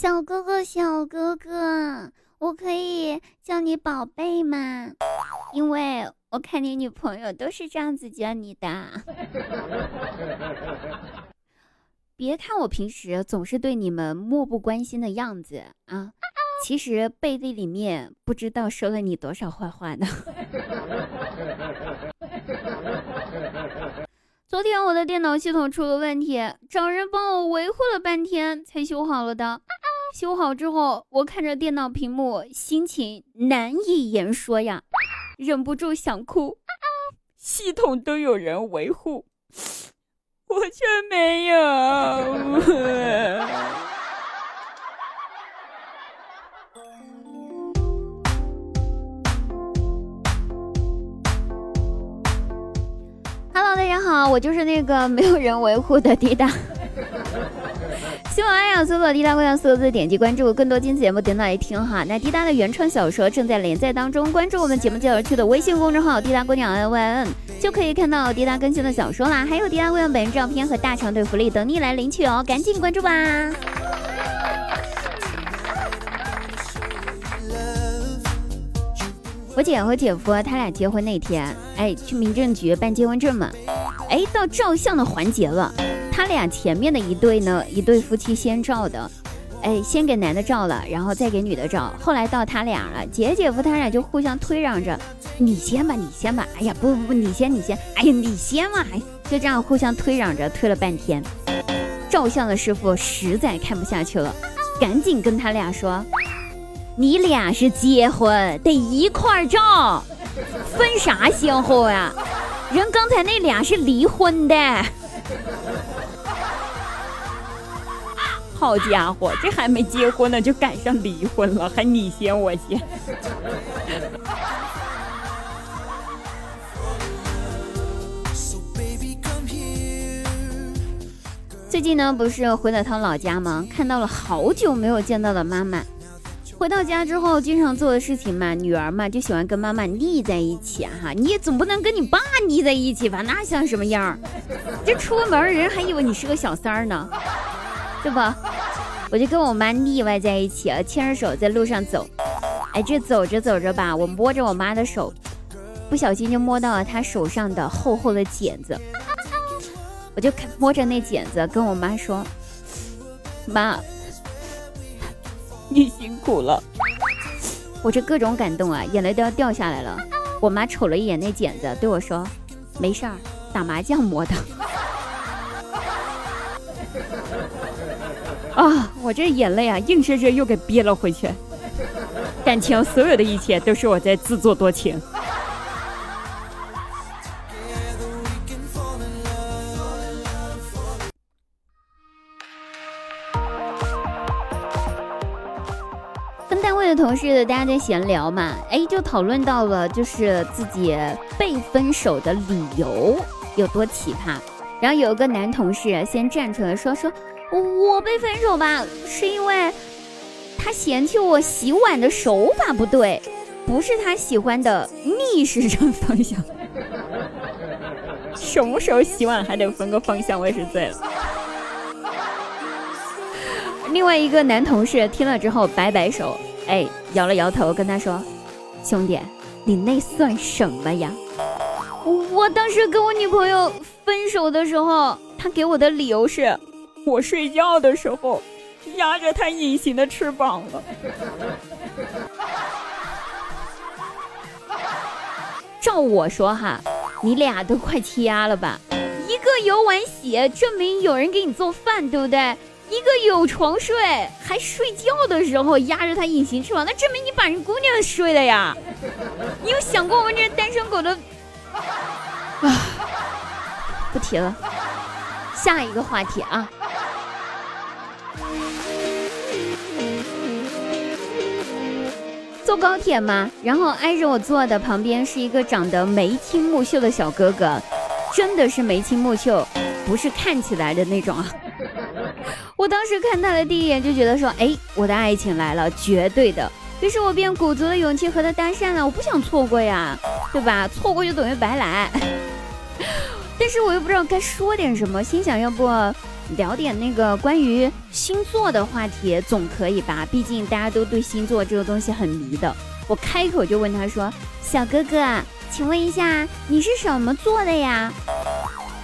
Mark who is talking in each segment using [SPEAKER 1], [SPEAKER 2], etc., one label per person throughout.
[SPEAKER 1] 小哥哥，小哥哥，我可以叫你宝贝吗？因为我看你女朋友都是这样子叫你的。别看我平时总是对你们漠不关心的样子啊，其实背地里面不知道说了你多少坏话呢。昨天我的电脑系统出了问题，找人帮我维护了半天才修好了的。修好之后，我看着电脑屏幕，心情难以言说呀，忍不住想哭。系统都有人维护。我却没有。Hello，大家好，我就是那个没有人维护的滴答。喜马拉雅搜索“滴答姑娘”四个字，点击关注，更多精彩节目等你来听哈。那滴答的原创小说正在连载当中，关注我们节目介绍区的微信公众号“滴答姑娘 N Y N”，就可以看到滴答更新的小说啦，还有滴答姑娘本人照片和大长腿福利等你来领取哦，赶紧关注吧。我姐和姐夫他俩结婚那天，哎，去民政局办结婚证嘛，哎，到照相的环节了。他俩前面的一对呢，一对夫妻先照的，哎，先给男的照了，然后再给女的照。后来到他俩了，姐姐夫他俩就互相推让着，你先吧，你先吧。哎呀，不不不，你先，你先。哎呀，你先嘛，就这样互相推让着，推了半天。照相的师傅实在看不下去了，赶紧跟他俩说：“你俩是结婚得一块照，分啥先后呀？人刚才那俩是离婚的。”好家伙，这还没结婚呢，就赶上离婚了，还你先我先。最近呢，不是回了趟老家吗？看到了好久没有见到的妈妈。回到家之后，经常做的事情嘛，女儿嘛就喜欢跟妈妈腻在一起哈。你也总不能跟你爸腻在一起吧？那像什么样？这出门人还以为你是个小三儿呢。对吧？我就跟我妈腻歪在一起了，牵着手在路上走。哎，这走着走着吧，我摸着我妈的手，不小心就摸到了她手上的厚厚的茧子。我就摸着那茧子，跟我妈说：“妈，你辛苦了。”我这各种感动啊，眼泪都要掉下来了。我妈瞅了一眼那茧子，对我说：“没事儿，打麻将磨的。”啊！我这眼泪啊，硬生生又给憋了回去。感情所有的一切都是我在自作多情。跟单位的同事，大家在闲聊嘛，哎，就讨论到了就是自己被分手的理由有多奇葩。然后有一个男同事先站出来说说。我被分手吧，是因为他嫌弃我洗碗的手法不对，不是他喜欢的逆时针方向。什么时候洗碗还得分个方向，我也是醉了。另外一个男同事听了之后摆摆手，哎，摇了摇头，跟他说：“兄弟，你那算什么呀？我当时跟我女朋友分手的时候，他给我的理由是。”我睡觉的时候压着它隐形的翅膀了。照我说哈，你俩都快气压了吧？一个有碗洗，证明有人给你做饭，对不对？一个有床睡，还睡觉的时候压着它隐形翅膀，那证明你把人姑娘睡了呀？你有想过我们这单身狗的？啊，不提了，下一个话题啊。坐高铁嘛，然后挨着我坐的旁边是一个长得眉清目秀的小哥哥，真的是眉清目秀，不是看起来的那种啊。我当时看他的第一眼就觉得说，哎，我的爱情来了，绝对的。于是我便鼓足了勇气和他搭讪了，我不想错过呀，对吧？错过就等于白来。但是我又不知道该说点什么，心想要不聊点那个关于星座的话题，总可以吧？毕竟大家都对星座这个东西很迷的。我开口就问他说：“小哥哥，请问一下，你是什么座的呀？”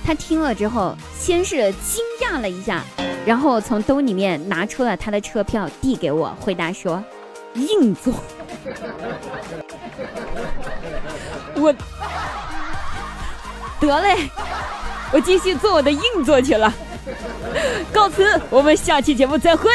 [SPEAKER 1] 他听了之后，先是惊讶了一下，然后从兜里面拿出了他的车票递给我，回答说：“硬座。”我得嘞，我继续做我的硬座去了。告辞，我们下期节目再会。